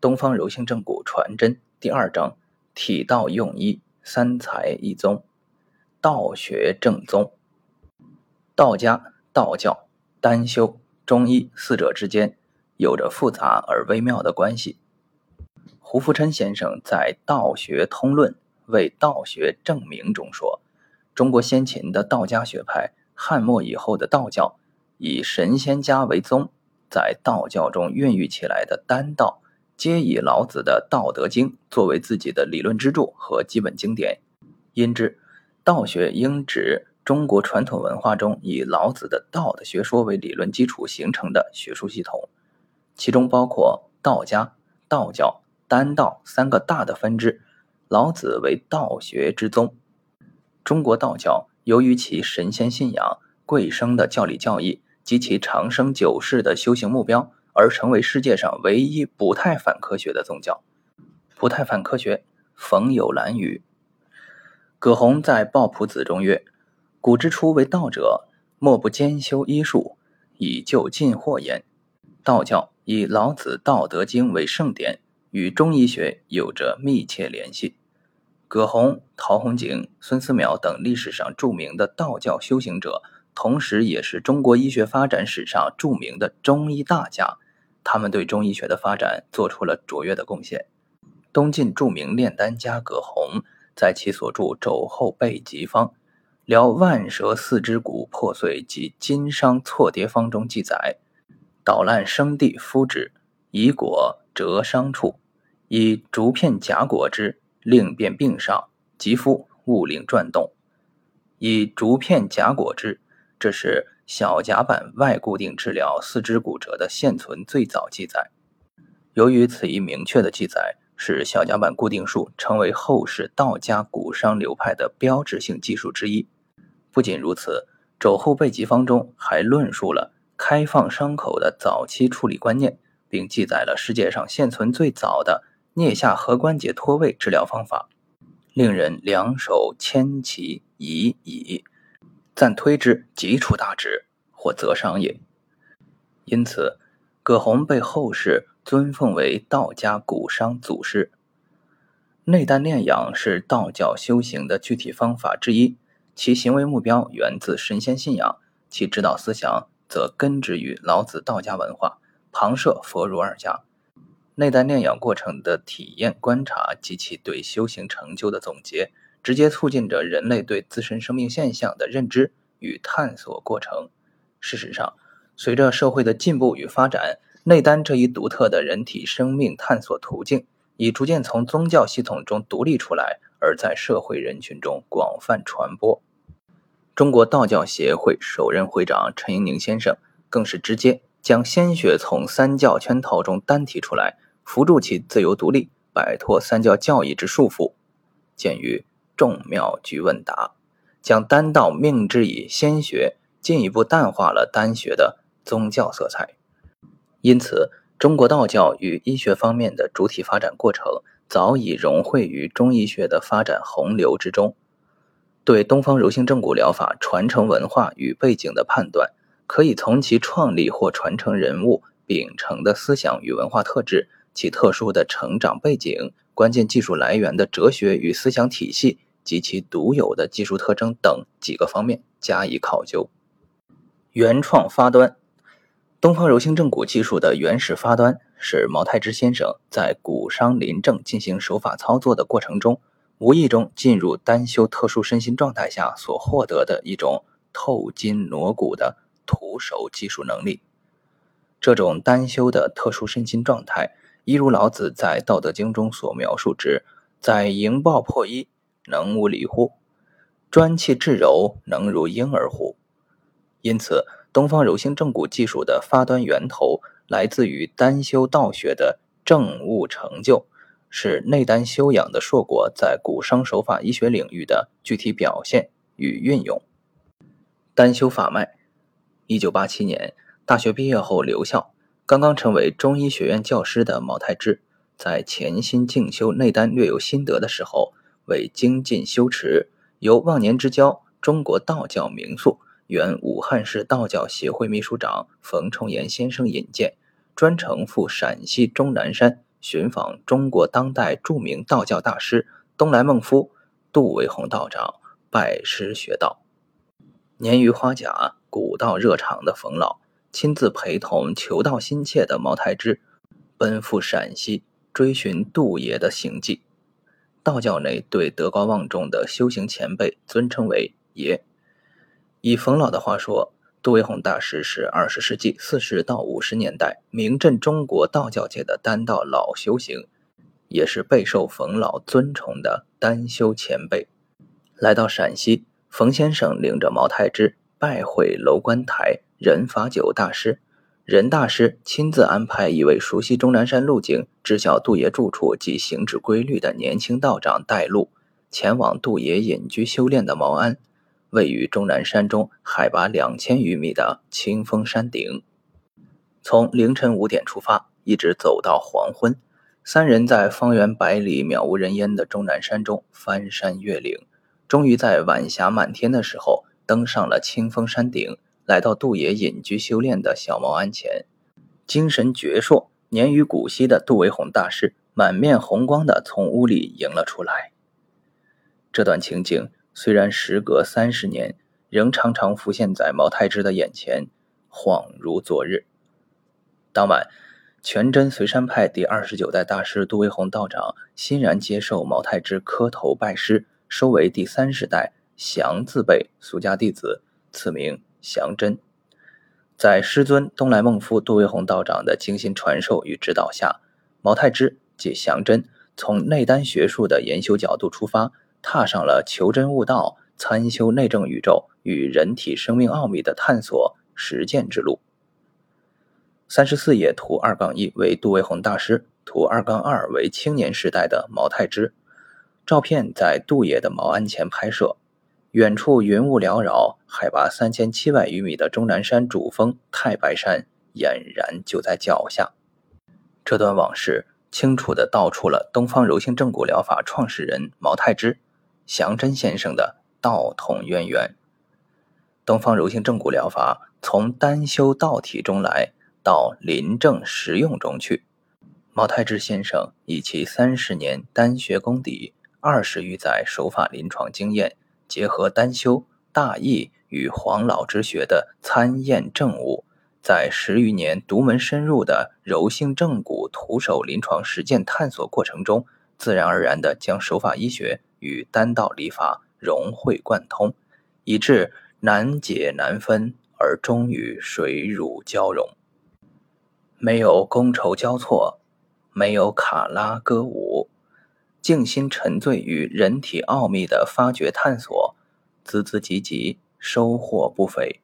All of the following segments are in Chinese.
东方柔性正骨传真第二章：体道用医，三才一宗，道学正宗。道家、道教、丹修、中医四者之间有着复杂而微妙的关系。胡福琛先生在《道学通论》为道学证明中说，中国先秦的道家学派，汉末以后的道教，以神仙家为宗。在道教中孕育起来的丹道，皆以老子的《道德经》作为自己的理论支柱和基本经典。因之，道学应指中国传统文化中以老子的道的学说为理论基础形成的学术系统，其中包括道家、道教、丹道三个大的分支。老子为道学之宗。中国道教由于其神仙信仰、贵生的教理教义。及其长生久世的修行目标，而成为世界上唯一不太反科学的宗教。不太反科学，冯友兰语。葛洪在《抱朴子》中曰：“古之初为道者，莫不兼修医术，以救近祸焉。”道教以老子《道德经》为圣典，与中医学有着密切联系。葛洪、陶弘景、孙思邈等历史上著名的道教修行者。同时，也是中国医学发展史上著名的中医大家，他们对中医学的发展做出了卓越的贡献。东晋著名炼丹家葛洪在其所著《肘后备急方》疗万舌四肢骨破碎及筋伤错跌方中记载：捣烂生地敷之，以果折伤处，以竹片夹裹之，令变病上，即敷勿令转动，以竹片夹裹之。这是小甲板外固定治疗四肢骨折的现存最早记载。由于此一明确的记载，使小甲板固定术成为后世道家骨伤流派的标志性技术之一。不仅如此，《肘后备急方》中还论述了开放伤口的早期处理观念，并记载了世界上现存最早的颞下颌关节脱位治疗方法，令人两手牵其以矣。暂推之，即出大旨，或则伤也。因此，葛洪被后世尊奉为道家古商祖师。内丹炼养是道教修行的具体方法之一，其行为目标源自神仙信仰，其指导思想则根植于老子道家文化，旁涉佛儒二家。内丹炼养过程的体验观察及其对修行成就的总结。直接促进着人类对自身生命现象的认知与探索过程。事实上，随着社会的进步与发展，内丹这一独特的人体生命探索途径已逐渐从宗教系统中独立出来，而在社会人群中广泛传播。中国道教协会首任会长陈应宁先生更是直接将鲜血从三教圈套中单提出来，扶助其自由独立，摆脱三教教义之束缚。鉴于众妙居问答，将丹道命之以仙学，进一步淡化了丹学的宗教色彩。因此，中国道教与医学方面的主体发展过程，早已融汇于中医学的发展洪流之中。对东方柔性正骨疗法传承文化与背景的判断，可以从其创立或传承人物秉承的思想与文化特质，其特殊的成长背景、关键技术来源的哲学与思想体系。及其独有的技术特征等几个方面加以考究。原创发端，东方柔性正骨技术的原始发端是毛太之先生在骨伤临症进行手法操作的过程中，无意中进入单修特殊身心状态下所获得的一种透筋挪骨的徒手技术能力。这种单修的特殊身心状态，一如老子在《道德经》中所描述之，在营抱破衣。能无理乎？专气致柔，能如婴儿乎？因此，东方柔性正骨技术的发端源头来自于丹修道学的正悟成就，是内丹修养的硕果在骨伤手法医学领域的具体表现与运用。丹修法脉。一九八七年，大学毕业后留校，刚刚成为中医学院教师的毛太之，在潜心静修内丹略有心得的时候。为精进修持，由忘年之交、中国道教名宿、原武汉市道教协会秘书长冯崇岩先生引荐，专程赴陕西终南山寻访中国当代著名道教大师东来孟夫杜维宏道长拜师学道。年逾花甲、古道热肠的冯老亲自陪同求道心切的毛太之奔赴陕西追寻杜爷的行迹。道教内对德高望重的修行前辈尊称为爷。以冯老的话说，杜维宏大师是二十世纪四十到五十年代名震中国道教界的丹道老修行，也是备受冯老尊崇的丹修前辈。来到陕西，冯先生领着毛太之拜会楼观台任法九大师。任大师亲自安排一位熟悉终南山路径、知晓杜爷住处及行止规律的年轻道长带路，前往杜爷隐居修炼的毛庵，位于终南山中海拔两千余米的清风山顶。从凌晨五点出发，一直走到黄昏，三人在方圆百里渺无人烟的终南山中翻山越岭，终于在晚霞满天的时候登上了清风山顶。来到杜爷隐居修炼的小茅庵前，精神矍铄、年逾古稀的杜维宏大师满面红光地从屋里迎了出来。这段情景虽然时隔三十年，仍常常浮现在毛太之的眼前，恍如昨日。当晚，全真随山派第二十九代大师杜维宏道长欣然接受毛太之磕头拜师，收为第三十代祥字辈俗家弟子，赐名。祥真，在师尊东来孟夫杜维宏道长的精心传授与指导下，毛太之即祥真从内丹学术的研修角度出发，踏上了求真悟道、参修内证宇宙与人体生命奥秘的探索实践之路。三十四页图二杠一为杜维宏大师，图二杠二为青年时代的毛太之。照片在杜爷的茅庵前拍摄。远处云雾缭绕，海拔三千七百余米的终南山主峰太白山俨然就在脚下。这段往事清楚地道出了东方柔性正骨疗法创始人毛太之、祥真先生的道统渊源。东方柔性正骨疗法从单修道体中来到临证实用中去。毛太之先生以其三十年丹学功底、二十余载手法临床经验。结合丹修大义与黄老之学的参验证悟，在十余年独门深入的柔性正骨徒手临床实践探索过程中，自然而然地将手法医学与丹道理法融会贯通，以致难解难分，而终于水乳交融。没有觥筹交错，没有卡拉歌舞。静心沉醉于人体奥秘的发掘探索，孜孜汲汲，收获不菲；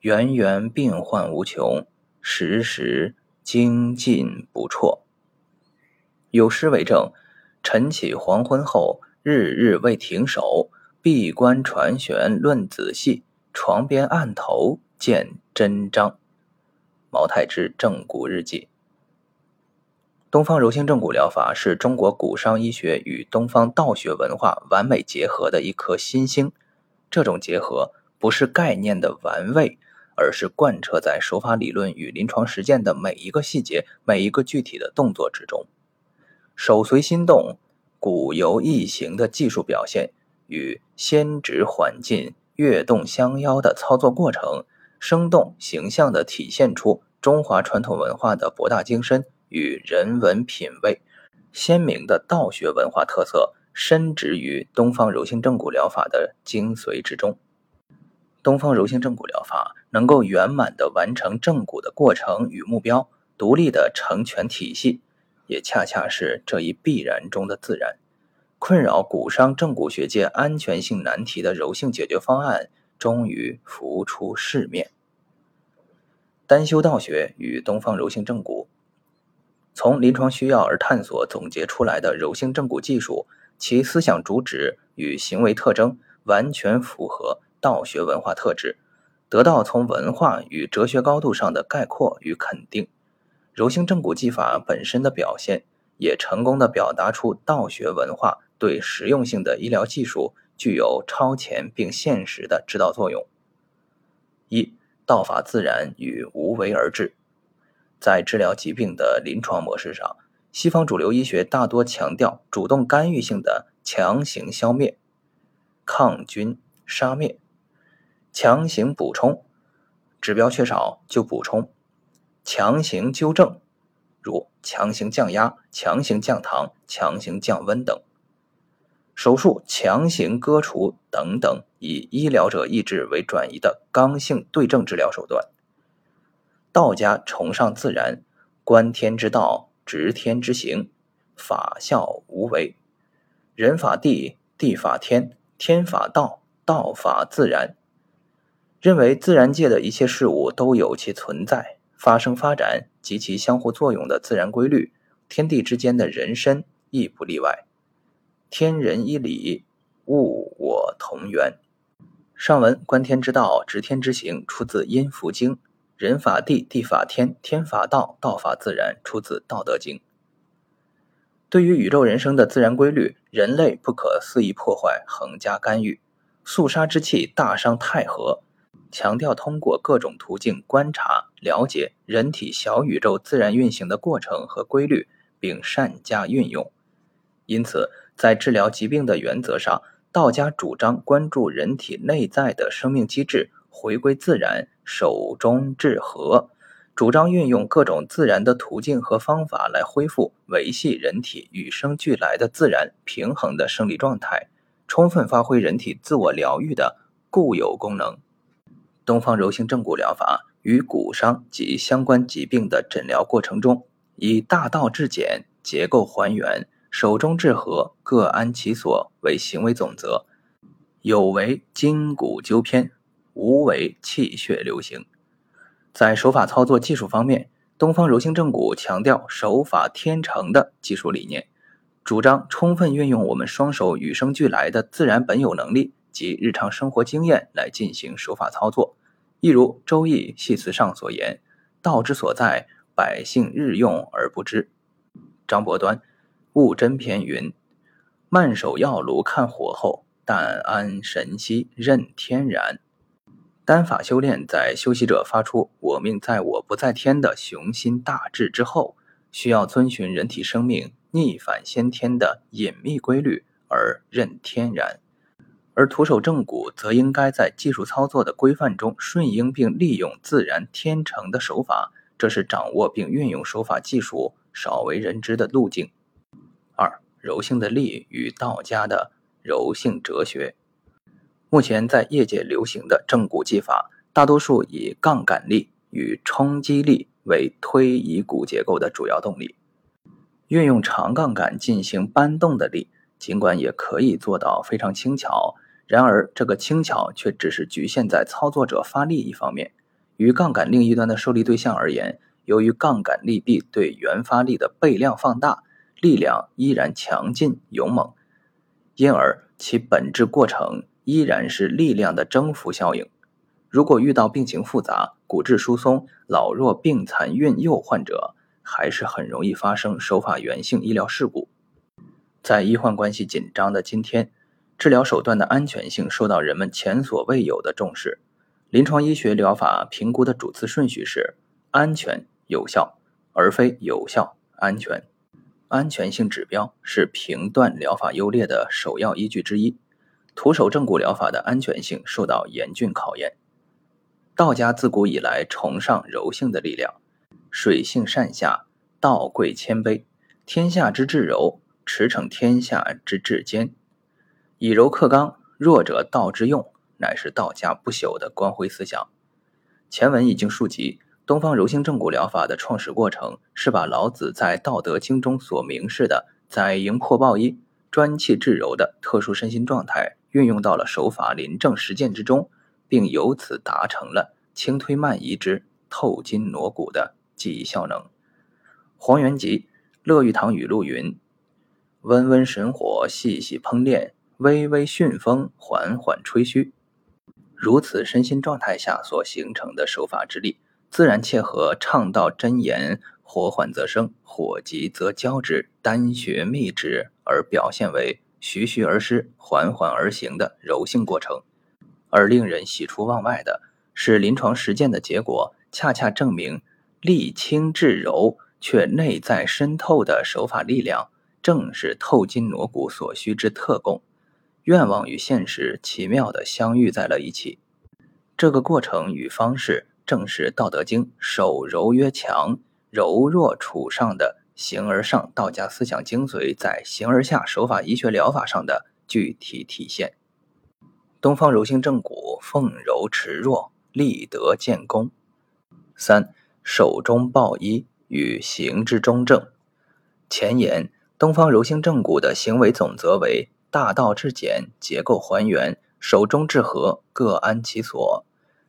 源源变幻无穷，时时精进不辍。有诗为证：“晨起黄昏后，日日未停手。闭关传玄论仔细，床边案头见真章。”毛太之正骨日记。东方柔性正骨疗法是中国骨伤医学与东方道学文化完美结合的一颗新星。这种结合不是概念的玩味，而是贯彻在手法理论与临床实践的每一个细节、每一个具体的动作之中。手随心动、骨由意行的技术表现，与先直缓进、跃动相邀的操作过程，生动形象地体现出中华传统文化的博大精深。与人文品味鲜明的道学文化特色，深植于东方柔性正骨疗法的精髓之中。东方柔性正骨疗法能够圆满的完成正骨的过程与目标，独立的成全体系，也恰恰是这一必然中的自然。困扰骨伤正骨学界安全性难题的柔性解决方案，终于浮出世面。单修道学与东方柔性正骨。从临床需要而探索总结出来的柔性正骨技术，其思想主旨与行为特征完全符合道学文化特质，得到从文化与哲学高度上的概括与肯定。柔性正骨技法本身的表现，也成功的表达出道学文化对实用性的医疗技术具有超前并现实的指导作用。一道法自然与无为而治。在治疗疾病的临床模式上，西方主流医学大多强调主动干预性的强行消灭、抗菌杀灭、强行补充，指标缺少就补充，强行纠正，如强行降压、强行降糖、强行降温等。手术强行割除等等，以医疗者意志为转移的刚性对症治疗手段。道家崇尚自然，观天之道，执天之行，法孝无为，人法地，地法天，天法道，道法自然。认为自然界的一切事物都有其存在、发生、发展及其相互作用的自然规律，天地之间的人身亦不例外。天人一理，物我同源。上文观天之道，执天之行，出自《阴符经》；人法地，地法天，天法道，道法自然，出自《道德经》。对于宇宙人生的自然规律，人类不可肆意破坏、横加干预。肃杀之气大伤太和，强调通过各种途径观察、了解人体小宇宙自然运行的过程和规律，并善加运用。因此，在治疗疾病的原则上，道家主张关注人体内在的生命机制，回归自然，守中治和，主张运用各种自然的途径和方法来恢复、维系人体与生俱来的自然平衡的生理状态，充分发挥人体自我疗愈的固有功能。东方柔性正骨疗法与骨伤及相关疾病的诊疗过程中，以大道至简、结构还原。手中治和，各安其所为行为总则，有为筋骨纠偏，无为气血流行。在手法操作技术方面，东方柔性正骨强调手法天成的技术理念，主张充分运用我们双手与生俱来的自然本有能力及日常生活经验来进行手法操作。亦如《周易系辞》上所言：“道之所在，百姓日用而不知。”张伯端。物真篇云：“慢手药炉看火候，但安神息任天然。”丹法修炼在修习者发出“我命在我不在天”的雄心大志之后，需要遵循人体生命逆反先天的隐秘规律而任天然；而徒手正骨则应该在技术操作的规范中顺应并利用自然天成的手法，这是掌握并运用手法技术少为人知的路径。二柔性的力与道家的柔性哲学。目前在业界流行的正骨技法，大多数以杠杆力与冲击力为推移骨结构的主要动力。运用长杠杆进行搬动的力，尽管也可以做到非常轻巧，然而这个轻巧却只是局限在操作者发力一方面。与杠杆另一端的受力对象而言，由于杠杆力臂对原发力的倍量放大。力量依然强劲勇猛，因而其本质过程依然是力量的征服效应。如果遇到病情复杂、骨质疏松、老弱病残孕幼患者，还是很容易发生手法源性医疗事故。在医患关系紧张的今天，治疗手段的安全性受到人们前所未有的重视。临床医学疗法评估的主次顺序是安全有效，而非有效安全。安全性指标是评断疗法优劣的首要依据之一。徒手正骨疗法的安全性受到严峻考验。道家自古以来崇尚柔性的力量，水性善下，道贵谦卑，天下之至柔，驰骋天下之至坚。以柔克刚，弱者道之用，乃是道家不朽的光辉思想。前文已经述及。东方柔性正骨疗法的创始过程是把老子在《道德经》中所明示的“载营破抱一，专气致柔”的特殊身心状态运用到了手法临证实践之中，并由此达成了轻推慢移之透筋挪骨的记忆效能。黄元吉《乐玉堂语录》云：“温温神火，细细烹炼；微微巽风，缓缓吹嘘。”如此身心状态下所形成的手法之力。自然切合倡道真言，火缓则生，火急则交之，丹穴秘之，而表现为徐徐而施，缓缓而行的柔性过程。而令人喜出望外的是，临床实践的结果恰恰证明，力轻至柔却内在深透的手法力量，正是透筋挪骨所需之特供。愿望与现实奇妙地相遇在了一起。这个过程与方式，正是《道德经》“手柔曰强，柔弱处上”的形而上道家思想精髓在形而下手法医学疗法上的具体体现。东方柔性正骨，凤柔持弱，立德建功。三手中抱一与行之中正。前言：东方柔性正骨的行为总则为大道至简，结构还原，手中至和，各安其所。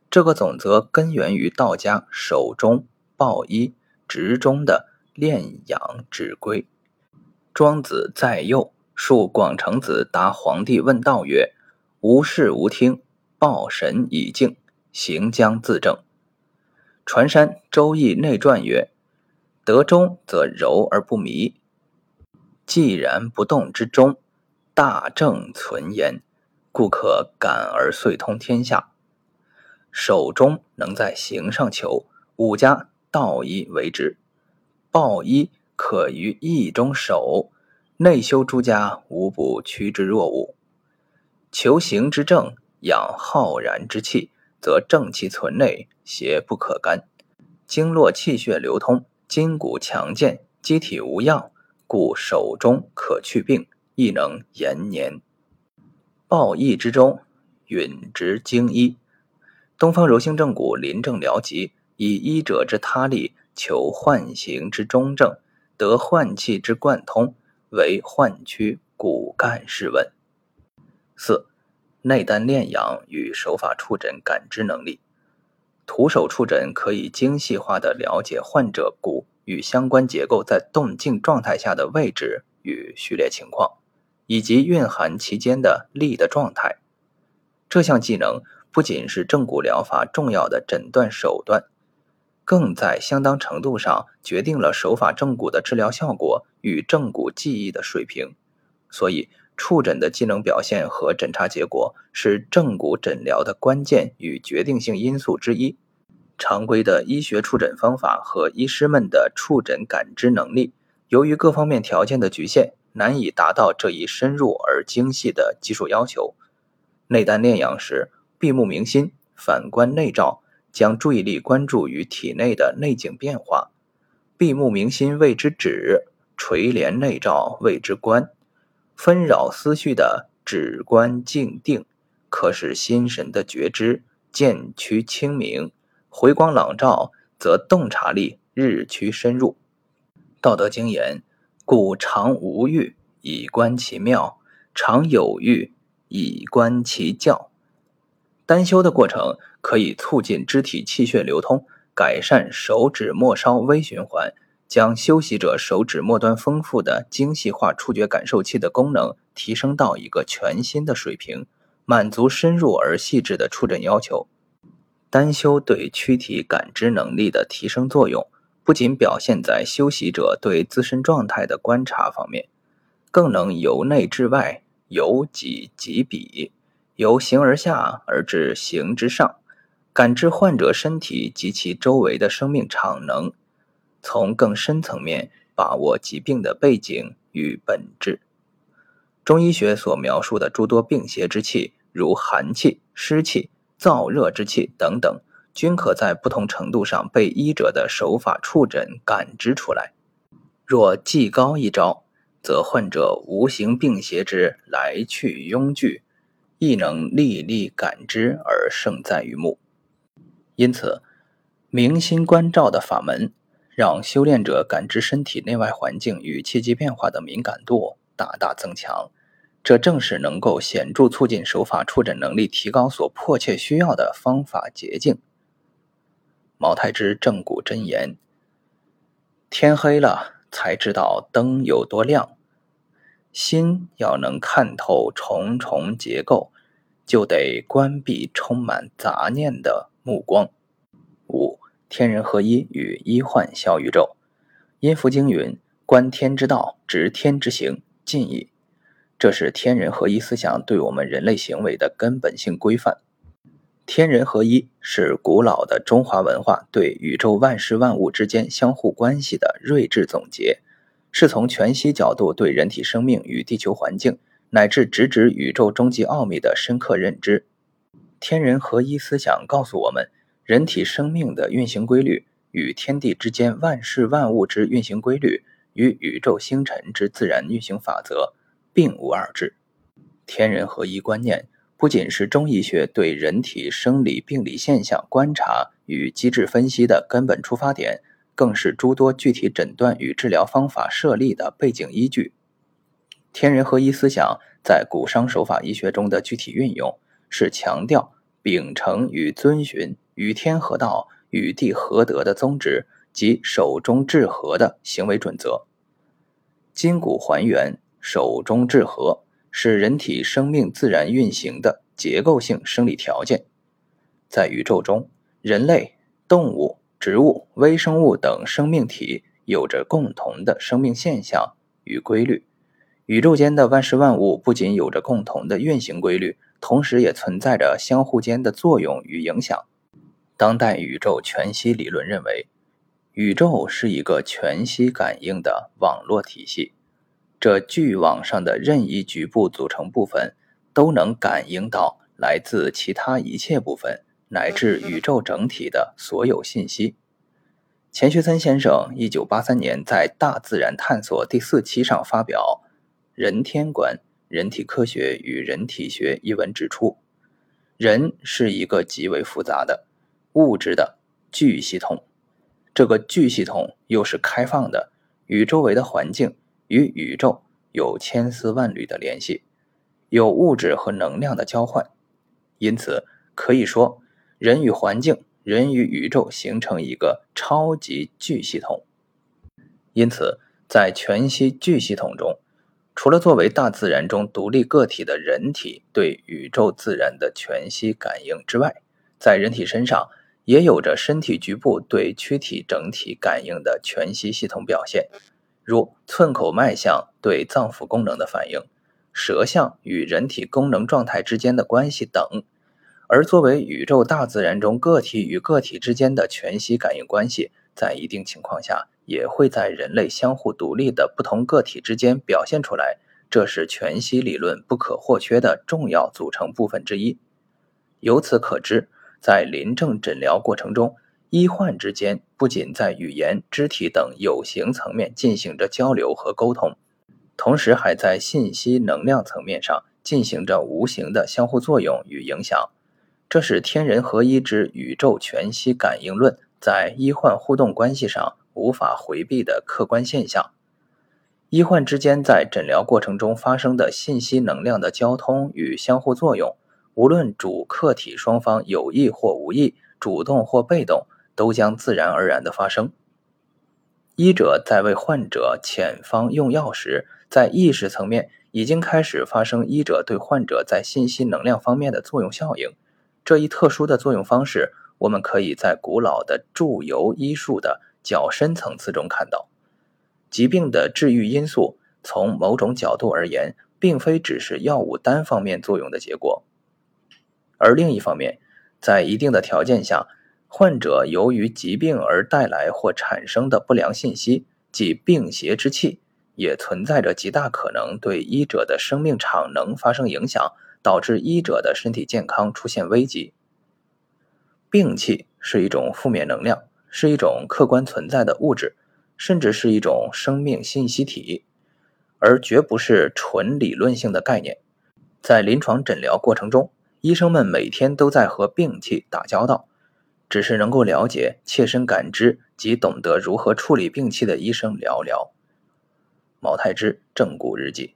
这个总则根源于道家手中抱一直中的炼养之归。庄子在右述广成子答皇帝问道曰。无事无听，抱神以静，行将自正。传山《周易》内传曰：“得中则柔而不迷，既然不动之中，大正存焉，故可感而遂通天下。”手中能在形上求，五家道一为之，抱一可于义中守，内修诸家无不趋之若鹜。求行之正，养浩然之气，则正气存内，邪不可干。经络气血流通，筋骨强健，机体无恙，故手中可去病，亦能延年。抱一之中，允直精医。东方柔性正骨临症疗疾，以医者之他力，求幻形之中正，得换气之贯通，为换区骨干试问。四、内丹炼养与手法触诊感知能力。徒手触诊可以精细化的了解患者骨与相关结构在动静状态下的位置与序列情况，以及蕴含其间的力的状态。这项技能不仅是正骨疗法重要的诊断手段，更在相当程度上决定了手法正骨的治疗效果与正骨记忆的水平。所以。触诊的技能表现和诊查结果是正骨诊疗的关键与决定性因素之一。常规的医学触诊方法和医师们的触诊感知能力，由于各方面条件的局限，难以达到这一深入而精细的技术要求。内丹炼养时，闭目明心，反观内照，将注意力关注于体内的内景变化。闭目明心谓之止，垂帘内照谓之观。纷扰思绪的止观静定，可使心神的觉知渐趋清明；回光朗照，则洞察力日趋深入。道德经言：“故常无欲，以观其妙；常有欲，以观其教。”单修的过程可以促进肢体气血流通，改善手指末梢微循环。将修习者手指末端丰富的精细化触觉感受器的功能提升到一个全新的水平，满足深入而细致的触诊要求。单修对躯体感知能力的提升作用，不仅表现在修习者对自身状态的观察方面，更能由内至外，由己及彼，由形而下而至形之上，感知患者身体及其周围的生命场能。从更深层面把握疾病的背景与本质。中医学所描述的诸多病邪之气，如寒气、湿气、燥热之气等等，均可在不同程度上被医者的手法触诊感知出来。若技高一招，则患者无形病邪之来去拥聚，亦能历历感知而胜在于目。因此，明心观照的法门。让修炼者感知身体内外环境与气机变化的敏感度大大增强，这正是能够显著促进手法触诊能力提高所迫切需要的方法捷径。毛太之正骨真言：天黑了才知道灯有多亮，心要能看透重重结构，就得关闭充满杂念的目光。五。天人合一与医患小宇宙，阴符经云：“观天之道，执天之行，尽矣。”这是天人合一思想对我们人类行为的根本性规范。天人合一是古老的中华文化对宇宙万事万物之间相互关系的睿智总结，是从全息角度对人体生命与地球环境乃至直指宇宙终极奥秘的深刻认知。天人合一思想告诉我们，人体生命的运行规律与天地之间万事万物之运行规律与宇宙星辰之自然运行法则并无二致。天人合一观念。不仅是中医学对人体生理病理现象观察与机制分析的根本出发点，更是诸多具体诊断与治疗方法设立的背景依据。天人合一思想在古伤手法医学中的具体运用，是强调秉承与遵循与天合道、与地合德的宗旨及手中治和的行为准则。筋骨还原，手中治和。是人体生命自然运行的结构性生理条件。在宇宙中，人类、动物、植物、微生物等生命体有着共同的生命现象与规律。宇宙间的万事万物不仅有着共同的运行规律，同时也存在着相互间的作用与影响。当代宇宙全息理论认为，宇宙是一个全息感应的网络体系。这巨网上的任意局部组成部分都能感应到来自其他一切部分乃至宇宙整体的所有信息。钱学森先生一九八三年在《大自然探索》第四期上发表《人天观：人体科学与人体学》一文指出，人是一个极为复杂的物质的巨系统，这个巨系统又是开放的，与周围的环境。与宇宙有千丝万缕的联系，有物质和能量的交换，因此可以说，人与环境、人与宇宙形成一个超级巨系统。因此，在全息巨系统中，除了作为大自然中独立个体的人体对宇宙自然的全息感应之外，在人体身上也有着身体局部对躯体整体感应的全息系统表现。如寸口脉象对脏腑功能的反应，舌象与人体功能状态之间的关系等，而作为宇宙大自然中个体与个体之间的全息感应关系，在一定情况下也会在人类相互独立的不同个体之间表现出来，这是全息理论不可或缺的重要组成部分之一。由此可知，在临证诊疗过程中。医患之间不仅在语言、肢体等有形层面进行着交流和沟通，同时还在信息能量层面上进行着无形的相互作用与影响。这是天人合一之宇宙全息感应论在医患互动关系上无法回避的客观现象。医患之间在诊疗过程中发生的信息能量的交通与相互作用，无论主客体双方有意或无意、主动或被动。都将自然而然的发生。医者在为患者遣方用药时，在意识层面已经开始发生医者对患者在信息能量方面的作用效应。这一特殊的作用方式，我们可以在古老的祝由医术的较深层次中看到。疾病的治愈因素，从某种角度而言，并非只是药物单方面作用的结果。而另一方面，在一定的条件下，患者由于疾病而带来或产生的不良信息，即病邪之气，也存在着极大可能对医者的生命场能发生影响，导致医者的身体健康出现危机。病气是一种负面能量，是一种客观存在的物质，甚至是一种生命信息体，而绝不是纯理论性的概念。在临床诊疗过程中，医生们每天都在和病气打交道。只是能够了解、切身感知及懂得如何处理病气的医生寥寥。毛太之正骨日记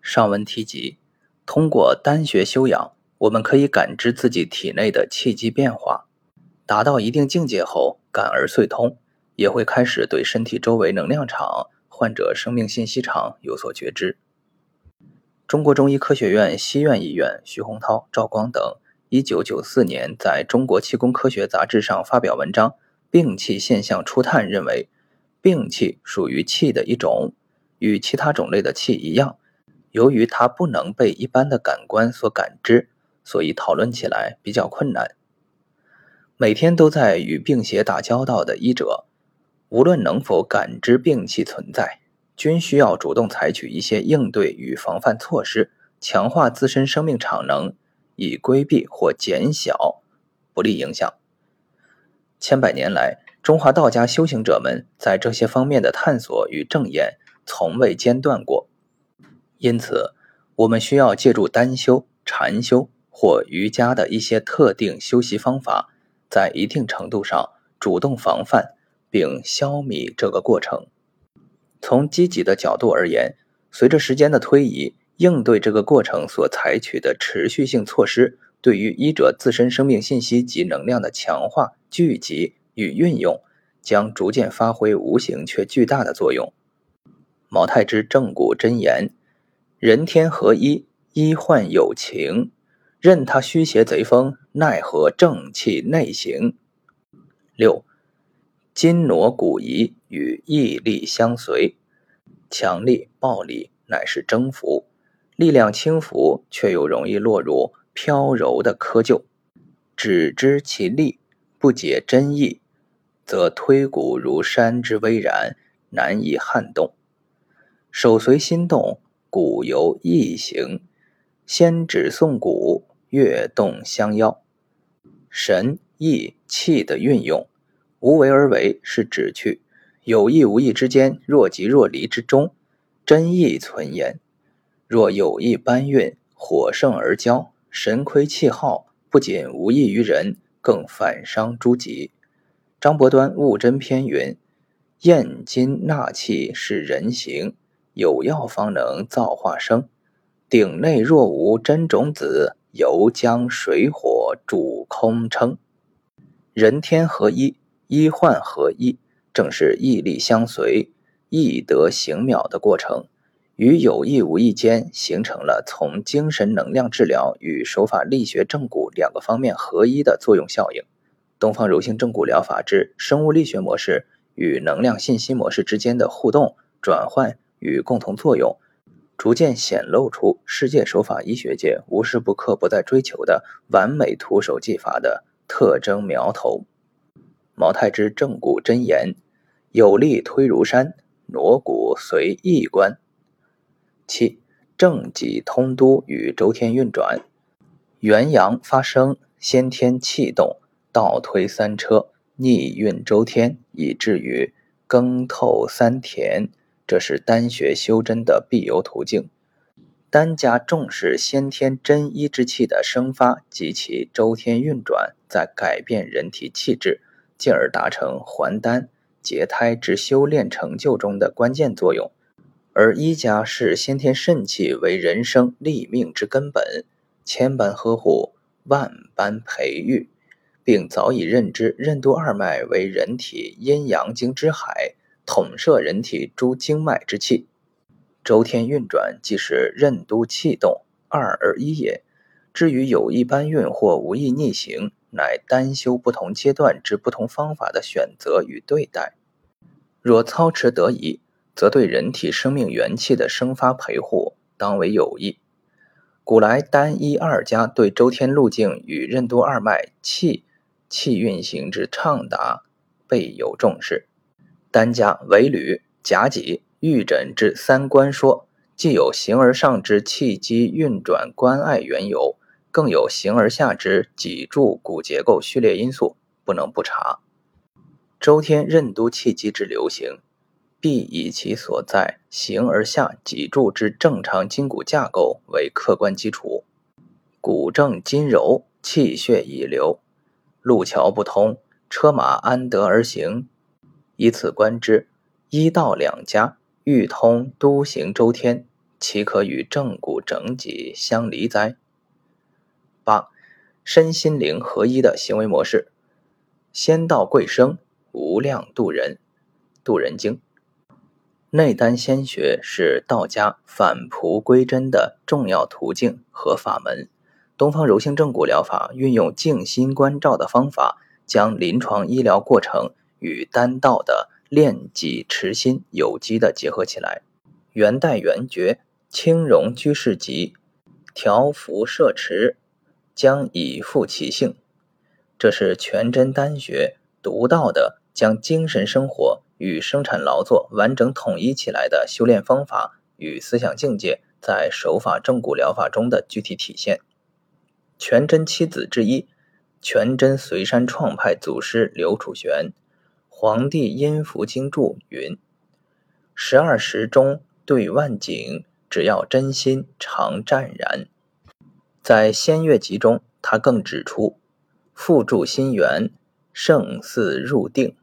上文提及，通过丹学修养，我们可以感知自己体内的气机变化，达到一定境界后，感而遂通，也会开始对身体周围能量场、患者生命信息场有所觉知。中国中医科学院西苑医院徐洪涛、赵光等。一九九四年，在中国气功科学杂志上发表文章《病气现象初探》，认为病气属于气的一种，与其他种类的气一样。由于它不能被一般的感官所感知，所以讨论起来比较困难。每天都在与病邪打交道的医者，无论能否感知病气存在，均需要主动采取一些应对与防范措施，强化自身生命场能，以规避或减小不利影响。千百年来，中华道家修行者们在这些方面的探索与正验从未间断过，因此，我们需要借助单修、禅修或瑜伽的一些特定修习方法。在一定程度上主动防范并消弭这个过程。从积极的角度而言，随着时间的推移，应对这个过程所采取的持续性措施，对于医者自身生命信息及能量的强化、聚集与运用，将逐渐发挥无形却巨大的作用。毛太之正骨真言：人天合一，医患有情。任他虚邪贼风，奈何正气内行？六，筋挪骨移与毅力相随，强力暴力乃是征服，力量轻浮却又容易落入飘柔的窠臼。只知其力，不解真意，则推骨如山之巍然，难以撼动。手随心动，骨由意行，先指送骨。跃动相邀，神意气的运用，无为而为是指去有意无意之间，若即若离之中，真意存焉。若有意搬运，火盛而骄，神亏气耗，不仅无益于人，更反伤诸己。张伯端悟真篇云：“验金纳气是人形，有药方能造化生。鼎内若无真种子。”油将水火煮空称，人天合一，医患合一，正是义力相随、易德行妙的过程，与有意无意间形成了从精神能量治疗与手法力学正骨两个方面合一的作用效应。东方柔性正骨疗法之生物力学模式与能量信息模式之间的互动、转换与共同作用。逐渐显露出世界手法医学界无时不刻不在追求的完美徒手技法的特征苗头。毛太之正骨真言：有力推如山，挪骨随意观。七正脊通都与周天运转，元阳发生，先天气动，倒推三车，逆运周天，以至于更透三田。这是丹学修真的必由途径。丹家重视先天真一之气的生发及其周天运转，在改变人体气质，进而达成还丹结胎之修炼成就中的关键作用。而医家视先天肾气为人生立命之根本，千般呵护，万般培育，并早已认知任督二脉为人体阴阳经之海。统摄人体诸经脉之气，周天运转即是任督气动二而一也。至于有意搬运或无意逆行，乃单修不同阶段之不同方法的选择与对待。若操持得宜，则对人体生命元气的生发培护当为有益。古来单一二家对周天路径与任督二脉气气运行之畅达备有重视。单家为履甲己玉诊之三关说，既有形而上之气机运转关爱缘由，更有形而下之脊柱骨结构序列因素，不能不查。周天任督气机之流行，必以其所在形而下脊柱之正常筋骨架构为客观基础。骨正筋柔，气血已流，路桥不通，车马安得而行？以此观之，一道两家欲通都行周天，岂可与正骨整脊相离哉？八身心灵合一的行为模式。仙道贵生，无量度人。度人经。内丹仙学是道家返璞归真的重要途径和法门。东方柔性正骨疗法运用静心观照的方法，将临床医疗过程。与丹道的炼己持心有机的结合起来，元代元诀轻容居士集，调伏摄持，将以复其性。这是全真丹学独到的将精神生活与生产劳作完整统一起来的修炼方法与思想境界，在手法正骨疗法中的具体体现。全真七子之一，全真随山创派祖师刘楚玄，《黄帝阴符经注》云：“十二时中对万景，只要真心常湛然。”在《仙乐集》中，他更指出。复注心源，胜似入定。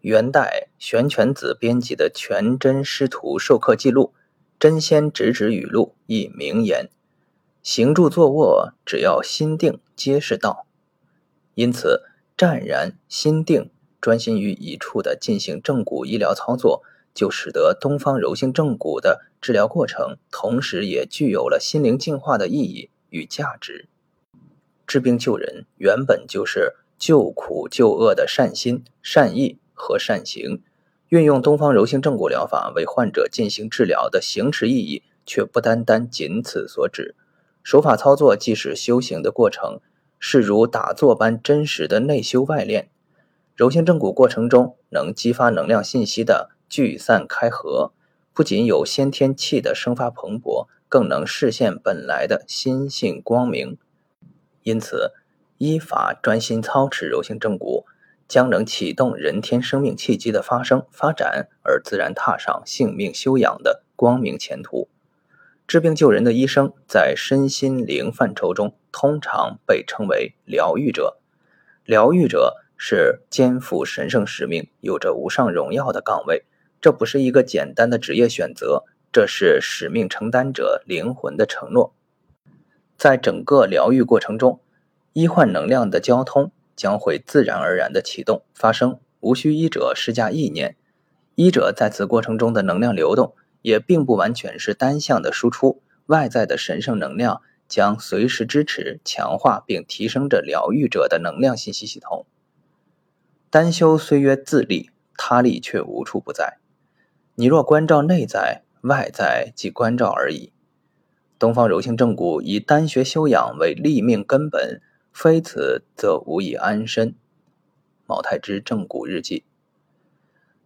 元代玄泉子编辑的《全真师徒授课记录》，真仙直指语录亦名言：行住坐卧，只要心定，皆是道。因此，湛然心定，专心于一处的进行正骨医疗操作，就使得东方柔性正骨的治疗过程，同时也具有了心灵净化的意义与价值。治病救人原本就是救苦救恶的善心、善意和善行，运用东方柔性正骨疗法为患者进行治疗的行持意义，却不单单仅此所指。手法操作既是修行的过程，是如打坐般真实的内修外练。柔性正骨过程中能激发能量信息的聚散开合，不仅有先天气的生发蓬勃，更能实现本来的心性光明。因此，依法专心操持柔性正骨，将能启动人天生命契机的发生发展，而自然踏上性命修养的光明前途。治病救人的医生，在身心灵范畴中，通常被称为疗愈者。疗愈者是肩负神圣使命、有着无上荣耀的岗位。这不是一个简单的职业选择，这是使命承担者灵魂的承诺。在整个疗愈过程中，医患能量的交通将会自然而然的启动发生，无需医者施加意念。医者在此过程中的能量流动，也并不完全是单向的输出，外在的神圣能量将随时支持、强化并提升着疗愈者的能量信息系统。单修虽曰自立，他力却无处不在。你若关照内在，外在即关照而已。东方柔性正骨以丹学修养为立命根本，非此则无以安身。毛太之正骨日记，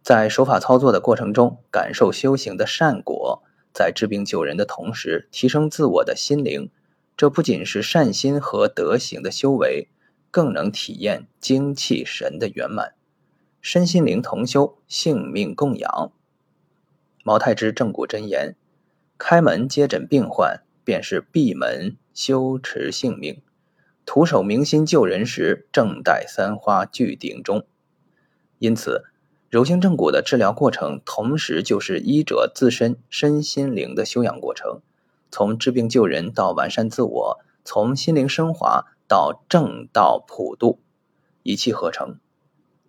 在手法操作的过程中，感受修行的善果，在治病救人的同时，提升自我的心灵。这不仅是善心和德行的修为，更能体验精气神的圆满。身心灵同修，性命供养。毛太之正骨真言。开门接诊病患，便是闭门修持性命。徒手明心救人时，正待三花聚顶中。因此，柔性正骨的治疗过程，同时就是医者自身身心灵的修养过程。从治病救人到完善自我，从心灵升华到正道普渡，一气呵成。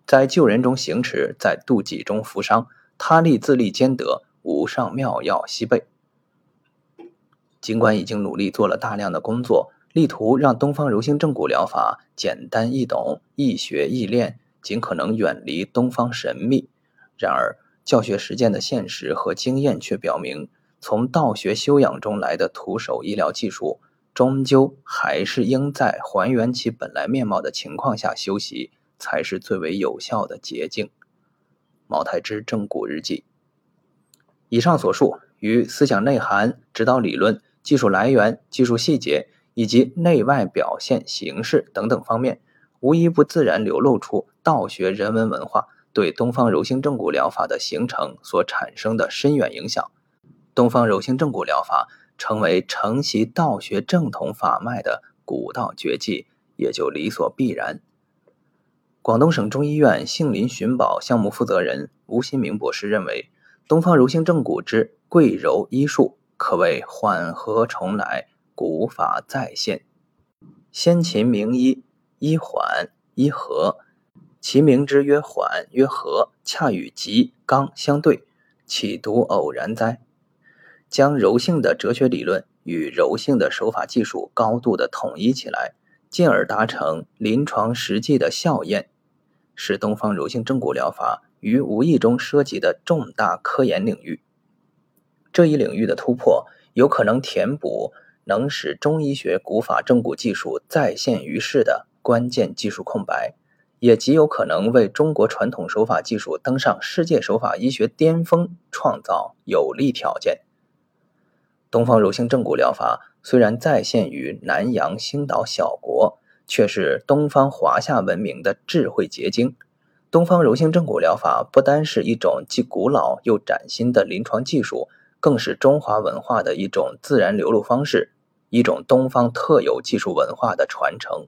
在救人中行持，在渡己中扶伤，他力自力兼得，无上妙药西备。尽管已经努力做了大量的工作，力图让东方柔性正骨疗法简单易懂、易学易练，尽可能远离东方神秘。然而，教学实践的现实和经验却表明，从道学修养中来的徒手医疗技术，终究还是应在还原其本来面貌的情况下修习，才是最为有效的捷径。茅太之正骨日记。以上所述与思想内涵、指导理论。技术来源、技术细节以及内外表现形式等等方面，无一不自然流露出道学人文文化对东方柔性正骨疗法的形成所产生的深远影响。东方柔性正骨疗法成为承袭道学正统法脉的古道绝技，也就理所必然。广东省中医院杏林寻宝项目负责人吴新明博士认为，东方柔性正骨之桂柔医术。可谓缓和重来，古法再现。先秦名医，医缓医和，其名之曰缓曰和，恰与急刚相对，岂独偶然哉？将柔性的哲学理论与柔性的手法技术高度的统一起来，进而达成临床实际的效验，是东方柔性正骨疗法于无意中涉及的重大科研领域。这一领域的突破，有可能填补能使中医学古法正骨技术再现于世的关键技术空白，也极有可能为中国传统手法技术登上世界手法医学巅峰创造有利条件。东方柔性正骨疗法虽然再现于南洋星岛小国，却是东方华夏文明的智慧结晶。东方柔性正骨疗法不单是一种既古老又崭新的临床技术，更是中华文化的一种自然流露方式，一种东方特有技术文化的传承。